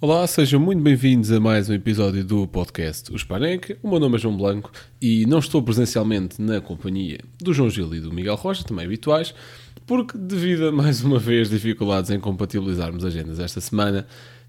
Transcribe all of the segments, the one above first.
Olá, sejam muito bem-vindos a mais um episódio do podcast Os Panenque. O meu nome é João Blanco e não estou presencialmente na companhia do João Gil e do Miguel Rocha, também habituais, porque devido a mais uma vez dificuldades em compatibilizarmos agendas esta semana,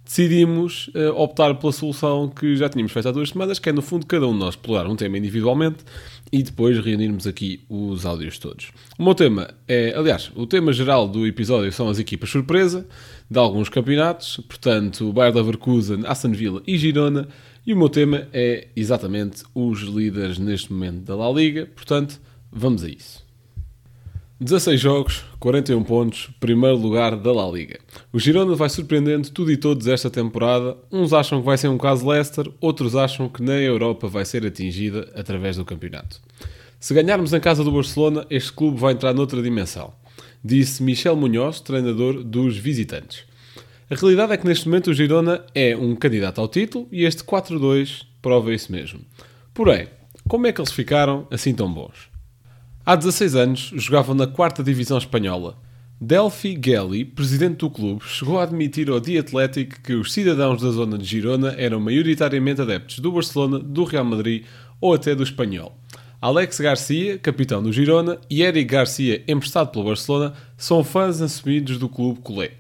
decidimos uh, optar pela solução que já tínhamos feito há duas semanas, que é no fundo cada um de nós explorar um tema individualmente e depois reunirmos aqui os áudios todos. O meu tema é, aliás, o tema geral do episódio são as equipas surpresa de alguns campeonatos, portanto, Bayer Leverkusen, Aston Villa e Girona, e o meu tema é exatamente os líderes neste momento da La Liga, portanto, vamos a isso. 16 jogos, 41 pontos, primeiro lugar da La Liga. O Girona vai surpreendendo tudo e todos esta temporada. Uns acham que vai ser um caso Leicester, outros acham que nem a Europa vai ser atingida através do campeonato. Se ganharmos em casa do Barcelona, este clube vai entrar noutra dimensão, disse Michel Munhoz, treinador dos visitantes. A realidade é que neste momento o Girona é um candidato ao título e este 4-2 prova isso mesmo. Porém, como é que eles ficaram assim tão bons? Há 16 anos jogavam na 4 Divisão Espanhola. Delphi Gelli, presidente do clube, chegou a admitir ao The Athletic que os cidadãos da zona de Girona eram maioritariamente adeptos do Barcelona, do Real Madrid ou até do Espanhol. Alex Garcia, capitão do Girona, e Eric Garcia, emprestado pelo Barcelona, são fãs assumidos do clube culé.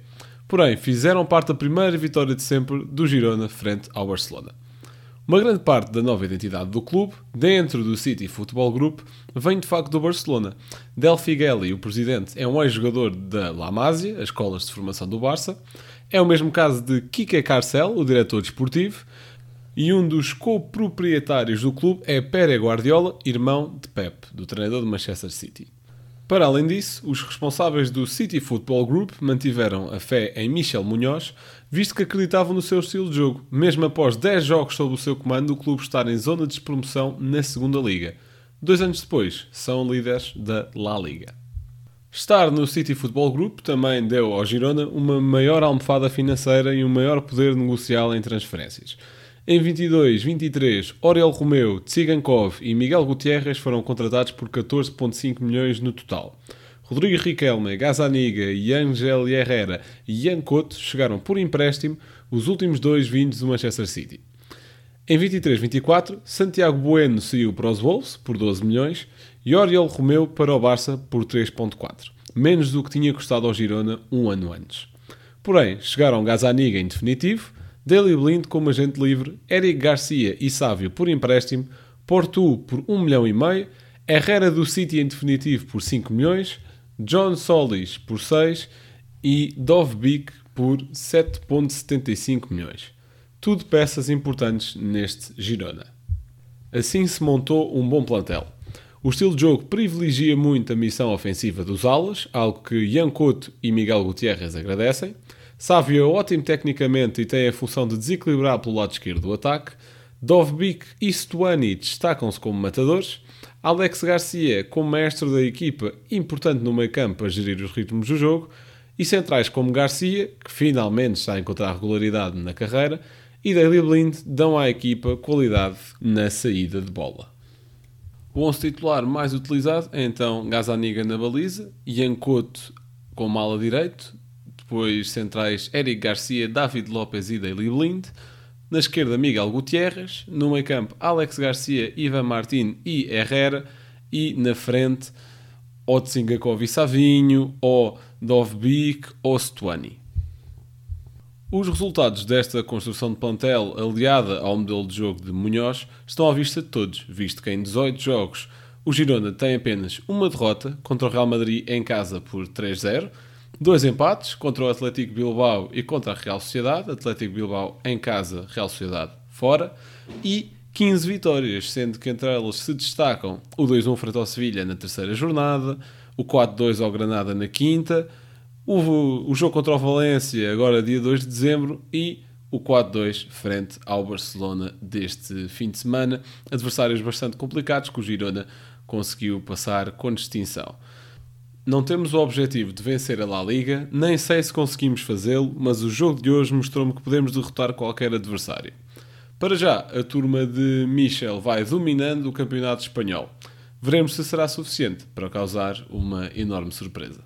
Porém, fizeram parte da primeira vitória de sempre do Girona frente ao Barcelona. Uma grande parte da nova identidade do clube, dentro do City Football Group, vem de facto do Barcelona. Del Figueli, o presidente, é um ex-jogador da La Masia, as escolas de formação do Barça. É o mesmo caso de Kike Carcel, o diretor desportivo. E um dos coproprietários do clube é Pere Guardiola, irmão de Pep, do treinador do Manchester City. Para além disso, os responsáveis do City Football Group mantiveram a fé em Michel Munhoz, visto que acreditavam no seu estilo de jogo, mesmo após 10 jogos sob o seu comando, o clube estar em zona de despromoção na segunda liga. Dois anos depois, são líderes da La Liga. Estar no City Football Group também deu ao Girona uma maior almofada financeira e um maior poder negocial em transferências. Em 22, 23, Oriol Romeu, Tsigankov e Miguel Gutierrez foram contratados por 14,5 milhões no total. Rodrigo Riquelme, Gazaniga, Angel Herrera e Ian Couto chegaram por empréstimo, os últimos dois vindos do Manchester City. Em 23-24, Santiago Bueno saiu para os Wolves por 12 milhões e Oriol Romeu para o Barça por 3.4, menos do que tinha custado ao Girona um ano antes. Porém, chegaram Gazaniga em definitivo, Daley Blind como agente livre, Eric Garcia e Sávio por empréstimo, Porto por 1 milhão e meio, Herrera do City em definitivo por 5 milhões, John Solis por 6 e Dovbik por 7,75 milhões. Tudo peças importantes neste Girona. Assim se montou um bom plantel. O estilo de jogo privilegia muito a missão ofensiva dos alas, algo que Ian Couto e Miguel Gutierrez agradecem. Sávio é ótimo tecnicamente e tem a função de desequilibrar pelo lado esquerdo do ataque. Dovbik e Stuani destacam-se como matadores. Alex Garcia, como mestre da equipa, importante no meio campo a gerir os ritmos do jogo. E centrais como Garcia, que finalmente está a encontrar regularidade na carreira. E Daily Blind dão à equipa qualidade na saída de bola. O 11 titular mais utilizado é então Gazaniga na baliza, Ian Couto como ala direito, depois centrais Eric Garcia, David Lopes e Daily Blind. Na esquerda, Miguel Gutierrez. No meio campo, Alex Garcia, Ivan Martin e Herrera. E na frente, Otsingakov e Savinho, ou Dovbik ou Stuani. Os resultados desta construção de plantel, aliada ao modelo de jogo de Munhoz, estão à vista de todos, visto que em 18 jogos o Girona tem apenas uma derrota contra o Real Madrid em casa por 3-0, Dois empates contra o Atlético Bilbao e contra a Real Sociedade. Atlético Bilbao em casa, Real Sociedade fora. E 15 vitórias, sendo que entre elas se destacam o 2-1 frente ao Sevilha na terceira jornada, o 4-2 ao Granada na quinta, o, o jogo contra o Valência agora dia 2 de dezembro e o 4-2 frente ao Barcelona deste fim de semana. Adversários bastante complicados que o Girona conseguiu passar com distinção. Não temos o objetivo de vencer a La Liga, nem sei se conseguimos fazê-lo, mas o jogo de hoje mostrou-me que podemos derrotar qualquer adversário. Para já, a turma de Michel vai dominando o campeonato espanhol. Veremos se será suficiente para causar uma enorme surpresa.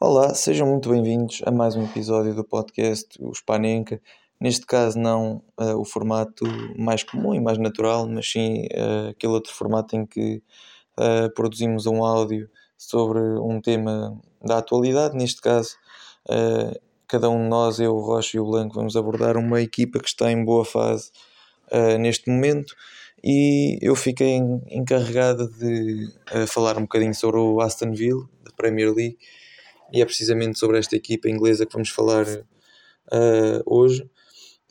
Olá, sejam muito bem-vindos a mais um episódio do podcast O Spanenka. Neste caso, não uh, o formato mais comum e mais natural, mas sim uh, aquele outro formato em que uh, produzimos um áudio sobre um tema da atualidade. Neste caso, cada um de nós, eu, o Rocha e o Blanco, vamos abordar uma equipa que está em boa fase neste momento e eu fiquei encarregado de falar um bocadinho sobre o Aston Villa, da Premier League, e é precisamente sobre esta equipa inglesa que vamos falar hoje.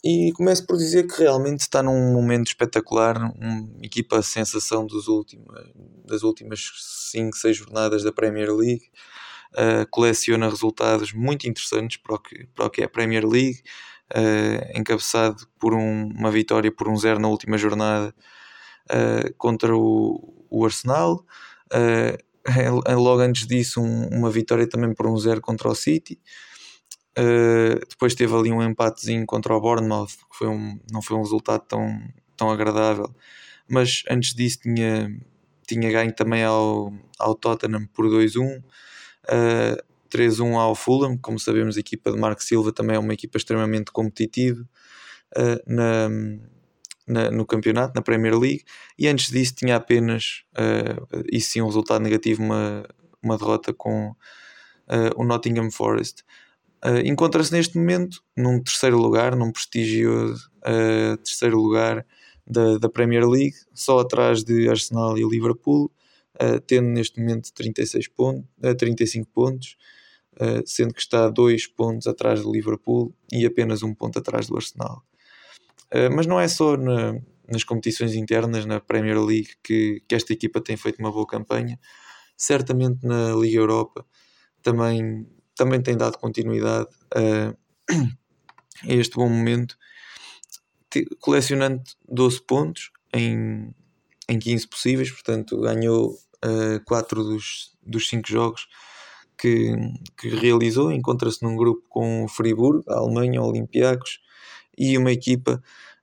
E começo por dizer que realmente está num momento espetacular, uma equipa sensação dos últimos, das últimas 5, 6 jornadas da Premier League. Uh, coleciona resultados muito interessantes para o que, para o que é a Premier League, uh, encabeçado por um, uma vitória por um zero na última jornada uh, contra o, o Arsenal. logo antes disso, um, uma vitória também por um zero contra o City. Uh, depois teve ali um empatezinho contra o Bournemouth, que foi um, não foi um resultado tão, tão agradável. Mas antes disso tinha, tinha ganho também ao, ao Tottenham por 2-1. Uh, 3-1 ao Fulham, como sabemos, a equipa de Marco Silva também é uma equipa extremamente competitiva uh, na, na, no campeonato, na Premier League, e antes disso tinha apenas, uh, isso sim, um resultado negativo, uma, uma derrota com uh, o Nottingham Forest. Uh, Encontra-se neste momento num terceiro lugar, num prestigioso uh, terceiro lugar da, da Premier League, só atrás de Arsenal e Liverpool, uh, tendo neste momento 36 pontos, 35 pontos, sendo que está 2 pontos atrás do Liverpool e apenas um ponto atrás do Arsenal. mas não é só na, nas competições internas, na Premier League, que, que esta equipa tem feito uma boa campanha, certamente na Liga Europa também também tem dado continuidade a, a este bom momento, colecionando 12 pontos em, em 15 possíveis, portanto ganhou uh, 4 dos, dos 5 jogos que, que realizou. Encontra-se num grupo com o Friburgo, a Alemanha, Olympiacos e uma equipa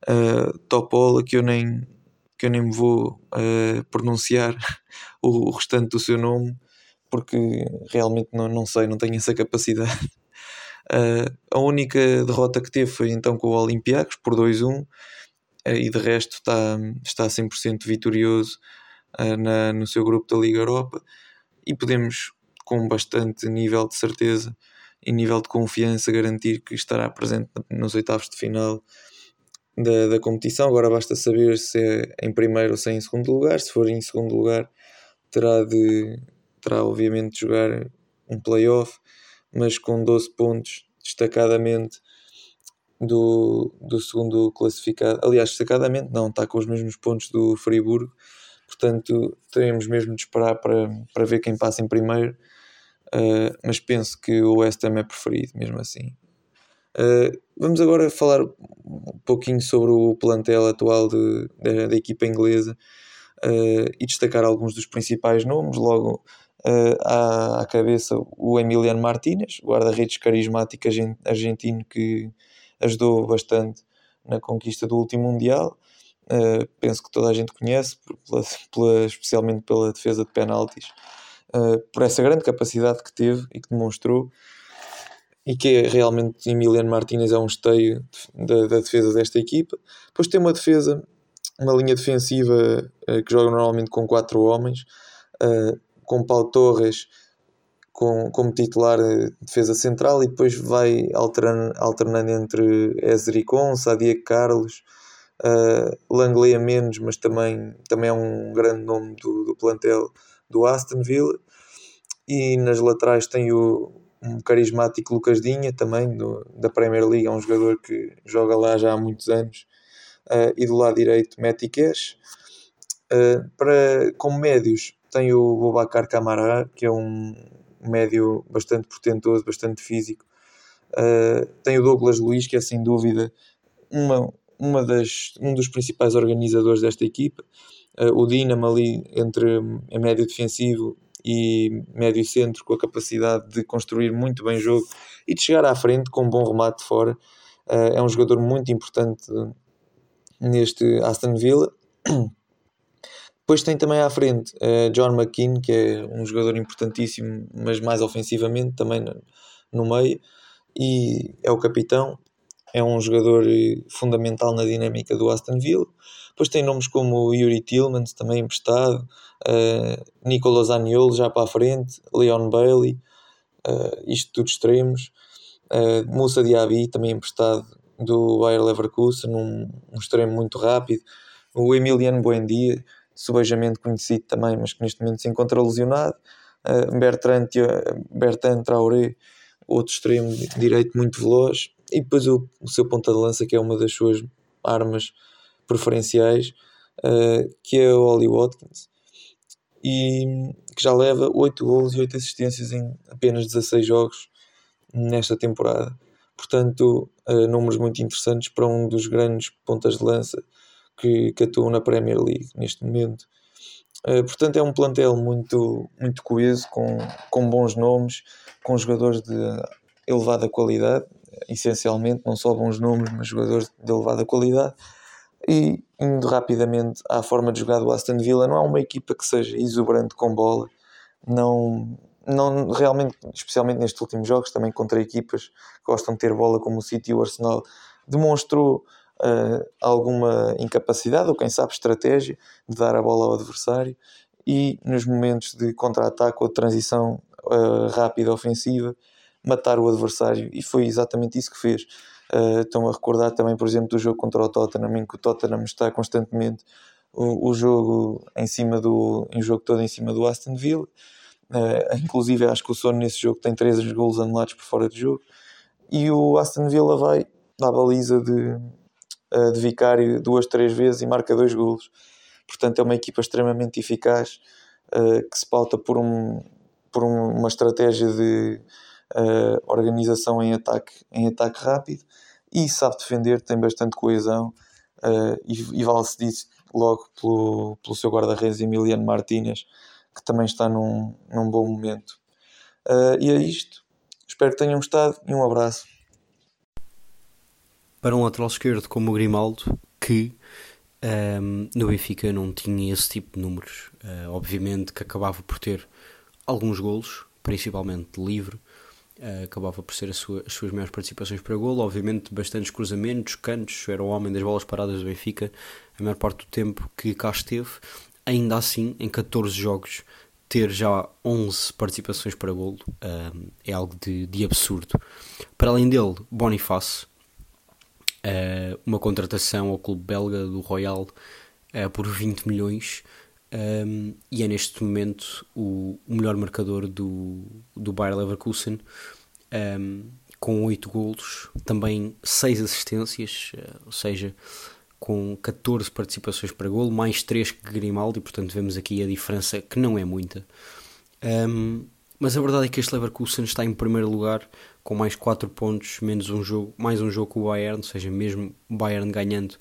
uh, Topola que eu nem, que eu nem vou uh, pronunciar o restante do seu nome porque realmente não, não sei, não tenho essa capacidade. Uh, a única derrota que teve foi então com o Olympiacos por 2-1 uh, e de resto está, está 100% vitorioso uh, na, no seu grupo da Liga Europa e podemos com bastante nível de certeza e nível de confiança garantir que estará presente nos oitavos de final da, da competição. Agora basta saber se é em primeiro ou se é em segundo lugar. Se for em segundo lugar, terá de terá obviamente de jogar um playoff, mas com 12 pontos, destacadamente do, do segundo classificado. Aliás, destacadamente não, está com os mesmos pontos do Friburgo, portanto teremos mesmo de esperar para, para ver quem passa em primeiro, uh, mas penso que o West Ham é preferido, mesmo assim. Uh, vamos agora falar um pouquinho sobre o plantel atual de, de da equipa inglesa uh, e destacar alguns dos principais nomes. Logo, uh, à, à, cabeça o Emiliano Martínez, guarda-redes carismático argentino que ajudou bastante na conquista do último Mundial. Uh, penso que toda a gente conhece, pela, pela, especialmente pela defesa de penaltis, uh, por essa grande capacidade que teve e que demonstrou, e que é realmente Emiliano Martínez é um esteio da, defesa desta equipa. Depois tem uma defesa, uma linha defensiva uh, que joga normalmente com quatro homens, com Paulo Torres com, como titular de defesa central e depois vai alternando, alternando entre Ezri Consa, Diego Carlos, uh, Langley a menos, mas também, também é um grande nome do, do plantel do Aston Villa. E nas laterais tem o um carismático Lucas Dinha, também do, da Premier League, é um jogador que joga lá já há muitos anos. Uh, e do lado direito, Matty Cash. Uh, para, como médios, tem o Bobacar Camara, que é um médio bastante portentoso, bastante físico. Uh, tem o Douglas Luiz, que é sem dúvida uma, uma das, um dos principais organizadores desta equipa. Uh, o Dinamo ali entre a médio defensivo e médio centro com a capacidade de construir muito bem jogo e de chegar à frente com um bom remate de fora. Uh, é um jogador muito importante neste Aston Villa. Depois tem também à frente uh, John McKean, que é um jogador importantíssimo, mas mais ofensivamente também no, no meio, e é o capitão, é um jogador eh, fundamental na dinâmica do Aston Villa. Depois tem nomes como Yuri Tillmans, também emprestado, uh, Nicolas Aniolo já para a frente, Leon Bailey, uh, isto tudo extremos, uh, Moussa Diaby também emprestado do Bayer Leverkusen, um, um extremo muito rápido, o Emiliano Buendia, subejamente conhecido também, mas que neste momento se encontra lesionado, uh, Bertrand, Bertrand Traoré, outro extremo direito muito veloz, e depois o, o seu ponta de lança, que é uma das suas armas preferenciais, uh, que é o Oli Watkins, e que já leva 8 gols e 8 assistências em apenas 16 jogos nesta temporada. Portanto, uh, números muito interessantes para um dos grandes pontas de lança que, que atuam na Premier League neste momento. Uh, portanto, é um plantel muito, muito coeso, com, com bons nomes, com jogadores de elevada qualidade, essencialmente, não só bons nomes, mas jogadores de elevada qualidade. E indo rapidamente à forma de jogar do Aston Villa, não há uma equipa que seja exuberante com bola, não, não realmente, especialmente nestes últimos jogos, também contra equipas que gostam de ter bola como o City e o Arsenal, demonstrou uh, alguma incapacidade ou quem sabe estratégia de dar a bola ao adversário e nos momentos de contra-ataque ou de transição uh, rápida ofensiva matar o adversário e foi exatamente isso que fez. Uh, estão a recordar também, por exemplo, do jogo contra o Tottenham, em que o Tottenham está constantemente o, o jogo em cima do em jogo todo em cima do Aston Villa. Uh, inclusive, acho que o Sono nesse jogo tem três golos anulados por fora de jogo. E o Aston Villa vai à baliza de, de Vicário duas, três vezes e marca dois golos. Portanto, é uma equipa extremamente eficaz que se pauta por, um, por um, uma estratégia de uh, organização em ataque, em ataque rápido e sabe defender, tem bastante coesão uh, e, e vale-se disso logo pelo, pelo seu guarda-redes Emiliano Martínez, que também está num, num bom momento. E é isto. Espero que tenham gostado e um abraço. Para um lateral esquerdo como o Grimaldo, que um, ehm, no Benfica não tinha esse tipo de números. Uh, obviamente que acabava por ter alguns golos, principalmente de livre, Uh, acabava por ser sua, as suas maiores participações para golo, obviamente bastantes cruzamentos, cantos, era o homem das bolas paradas do Benfica a maior parte do tempo que cá esteve, ainda assim em 14 jogos ter já 11 participações para golo uh, é algo de, de, absurdo. Para além dele, Boniface, uh, uma contratação ao clube belga do Royal por 20 milhões, um, e é neste momento o, o, melhor marcador do, do Bayer Leverkusen, um, com 8 golos, também 6 assistências, uh, ou seja, com 14 participações para golo, mais 3 que Grimaldi, portanto vemos aqui a diferença que não é muita. Um, mas a verdade é que este Leverkusen está em primeiro lugar com mais 4 pontos, menos um jogo, mais um jogo com o Bayern, ou seja, mesmo o Bayern ganhando,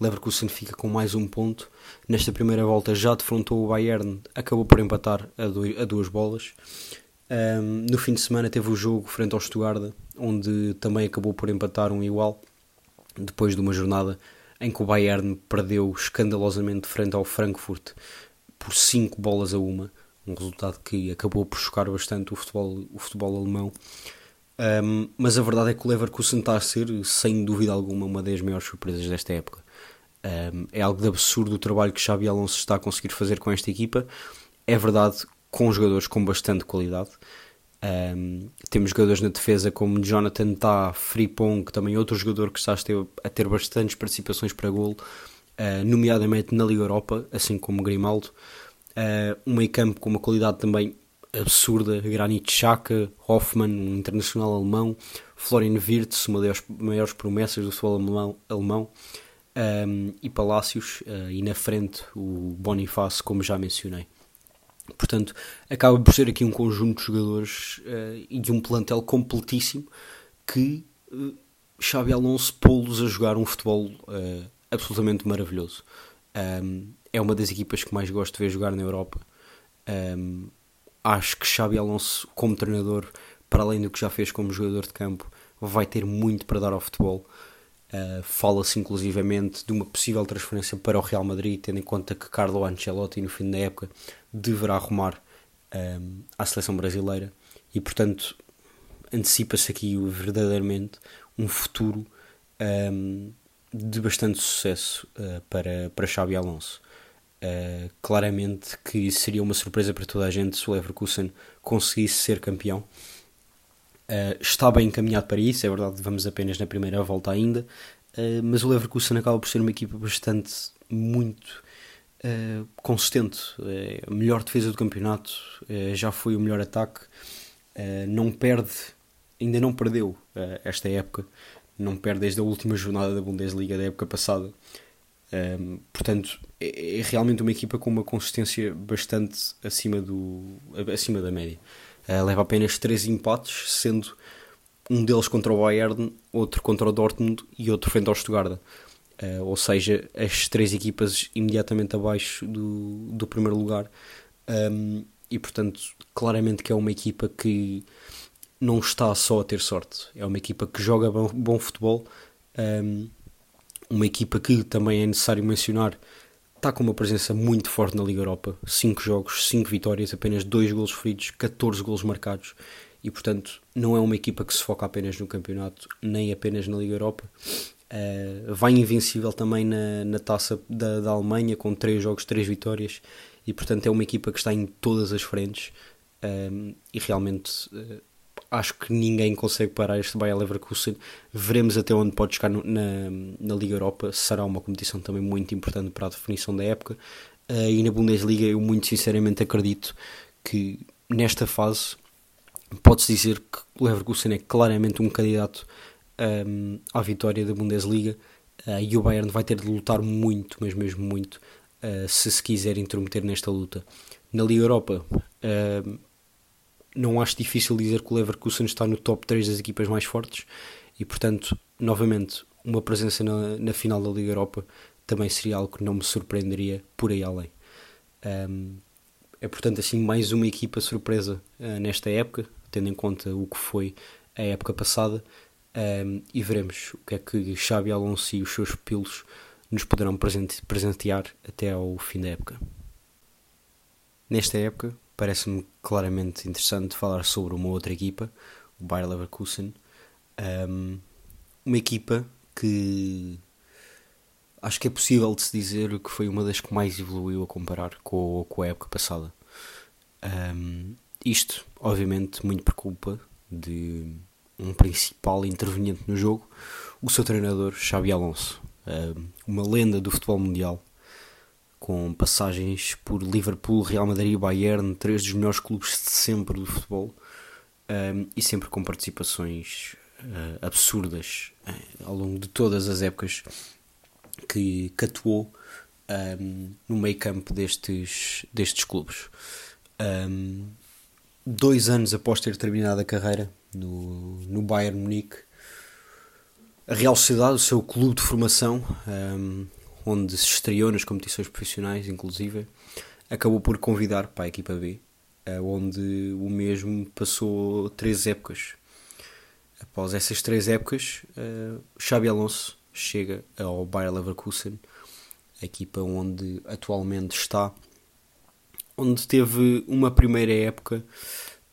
Leverkusen fica com mais um ponto. Nesta primeira volta já defrontou o Bayern, acabou por empatar a, dois, a duas bolas. Um, no fim de semana teve o jogo frente ao Stuttgart, onde também acabou por empatar um igual, depois de uma jornada em que o Bayern perdeu escandalosamente frente ao Frankfurt por 5 bolas a uma, um resultado que acabou por chocar bastante o futebol, o futebol alemão. Um, mas a verdade é que o Leverkusen está a ser, sem dúvida alguma, uma das maiores surpresas desta época. Um, é algo de absurdo o trabalho que Xabi Alonso está a conseguir fazer com esta equipa. É verdade, com jogadores com bastante qualidade. Um, temos jogadores na defesa como Jonathan Tah, Fripong, também outro jogador que está a ter, a ter bastantes participações para golo, uh, nomeadamente na Liga Europa, assim como Grimaldo. Uh, um meio campo com uma qualidade também absurda, Granit Xhaka, Hoffmann, um internacional alemão, Florian Wirtz, uma das maiores promessas do futebol alemão, alemão um, e Palácios, uh, e na frente o Bonifácio, como já mencionei. Portanto, acaba por ser aqui um conjunto de jogadores uh, e de um plantel completíssimo que uh, Xabi Alonso pô-los a jogar um futebol absolutamente maravilhoso. Um, é uma das equipas que mais gosto de ver jogar na Europa. Um, acho que Xabi Alonso, como treinador, para além do que já fez como jogador de campo, vai ter muito para dar ao futebol. Uh, Fala-se inclusivamente de uma possível transferência para o Real Madrid, tendo em conta que Carlo Ancelotti, no fim da época, deverá arrumar um, à seleção brasileira e, portanto, antecipa-se aqui verdadeiramente um futuro um, de bastante sucesso uh, para, para Xabi Alonso. Uh, claramente que seria uma surpresa para toda a gente se o Leverkusen conseguisse ser campeão. Uh, está bem encaminhado para isso, é verdade, vamos apenas na primeira volta ainda, uh, mas o Leverkusen acaba por ser uma equipa bastante, muito uh, consistente. A melhor defesa do campeonato, já foi o melhor ataque, não perde, ainda não perdeu esta época, não perde desde a última jornada da Bundesliga da época passada. Portanto, é, é realmente uma equipa com uma consistência bastante acima, do, acima da média. Uh, leva apenas 3 empates, sendo um deles contra o Bayern, outro contra o Dortmund e outro frente ao Stuttgart. Uh, ou seja, as três equipas imediatamente abaixo do, do primeiro lugar. Um, e portanto, claramente que é uma equipa que não está só a ter sorte, é uma equipa que joga bom, bom futebol. Um, uma equipa que também é necessário mencionar está com uma presença muito forte na Liga Europa. 5 jogos, 5 vitórias, apenas 2 golos feridos, 14 golos marcados. E portanto, não é uma equipa que se foca apenas no campeonato, nem apenas na Liga Europa. Uh, vai invencível também na, na taça da, da Alemanha, com 3 jogos, 3 vitórias. E portanto, é uma equipa que está em todas as frentes. Um, e realmente uh, acho que ninguém consegue parar este Bayer Leverkusen. Veremos até onde pode chegar no, na, na Liga Europa. Será uma competição também muito importante para a definição da época. Uh, e na Bundesliga, eu muito sinceramente acredito que nesta fase pode-se dizer que o Leverkusen é claramente um candidato um, à vitória da Bundesliga. Uh, e o Bayern vai ter de lutar muito, mas mesmo muito, uh, se se quiser intrometer nesta luta. Na Liga Europa, uh, não acho difícil dizer que o Leverkusen está no top 3 das equipas mais fortes e, portanto, novamente, uma presença na, na final da Liga Europa também seria algo que não me surpreenderia por aí além. Um, é, portanto, assim, mais uma equipa surpresa uh, nesta época, tendo em conta o que foi a época passada, um, e veremos o que é que Xabi Alonso e os seus pupilos nos poderão presentear até ao fim da época. Nesta época, parece-me claramente interessante falar sobre uma outra equipa, o Bayer Leverkusen. Um, uma equipa que acho que é possível de se dizer que foi uma das que mais evoluiu a comparar com, com a época passada. Um, isto, obviamente, muito por culpa de um principal interveniente no jogo, o seu treinador, Xabi Alonso, um, uma lenda do futebol mundial, com passagens por Liverpool, Real Madrid e Bayern, três dos melhores clubes de sempre do futebol, um, e sempre com participações uh, absurdas uh, ao longo de todas as épocas que, que atuou um, no meio campo destes, destes clubes. Um, dois anos após ter terminado a carreira no, no Bayern Munique, a Real Sociedade, o seu clube de formação, um, onde se estreou nas competições profissionais, inclusive, acabou por convidar para a equipa B, eh, onde o mesmo passou três épocas. Após essas três épocas, eh, Xabi Alonso chega ao Bayer Leverkusen, a equipa onde atualmente está, onde teve uma primeira época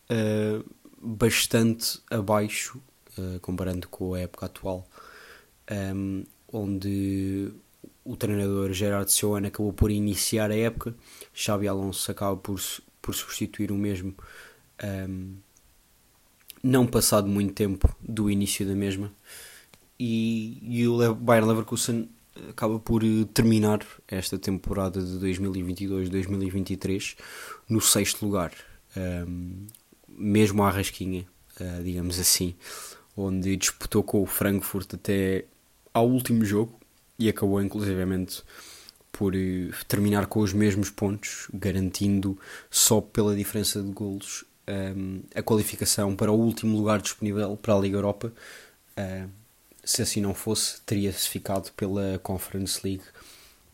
uh, bastante abaixo, comparando com a época atual, onde o treinador Gerard Seoane acabou por iniciar a época, Xabi Alonso acaba por, por substituir o mesmo, um, não passado muito tempo do início da mesma, e, e o Bayern Leverkusen acaba por eh, terminar esta temporada de 2022-2023 no sexto lugar, um, mesmo à rasquinha, uh, digamos assim, onde disputou com o Frankfurt até ao último jogo, e acabou inclusivamente por eh, terminar com os mesmos pontos, garantindo só pela diferença de golos um, ehm, a qualificação para o último lugar disponível para a Liga Europa. Uh, se assim não fosse, teria-se ficado pela Conference League,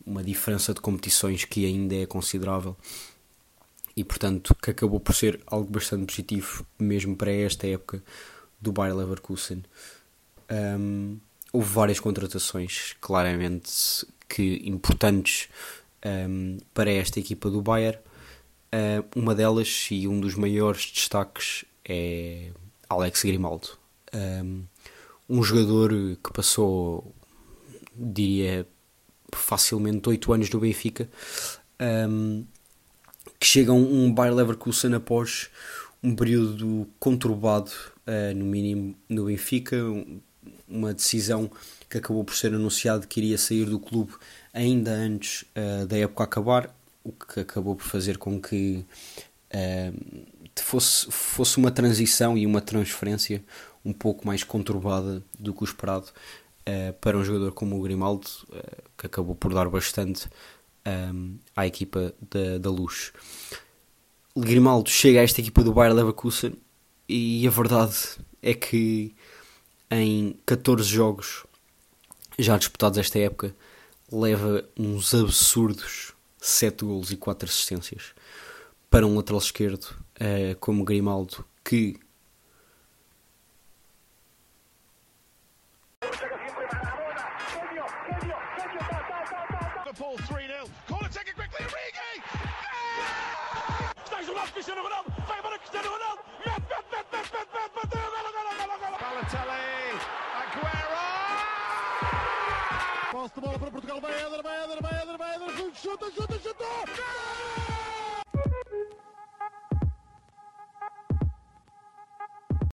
uma diferença de competições que ainda é considerável e, portanto, que acabou por ser algo bastante positivo, mesmo para esta época do Bayer Leverkusen. Um, ehm, houve várias contratações, claramente, que importantes um, para esta equipa do Bayern. Uh, uma delas e um dos maiores destaques é Alex Grimaldo. Um, um jogador que passou, diria, facilmente 8 anos no Benfica, um, que chega a um, um Bayer Leverkusen após um período conturbado, uh, no mínimo, no Benfica, uma decisão que acabou por ser anunciado que iria sair do clube ainda antes uh, da época acabar, o que acabou por fazer com que uh, fosse, fosse uma transição e uma transferência um pouco mais conturbada do que o esperado uh, para um jogador como o Grimaldo, que acabou por dar bastante um, à equipa da, da Luz. Grimaldo chega a esta equipa do Bayer Leverkusen e a verdade é que em 14 jogos já disputados esta época leva uns absurdos 7 golos e 4 assistências para um lateral esquerdo uh, como Grimaldo que Vai Eder, vai Eder, vai Eder, vai Eder, chuta, chuta, chuta!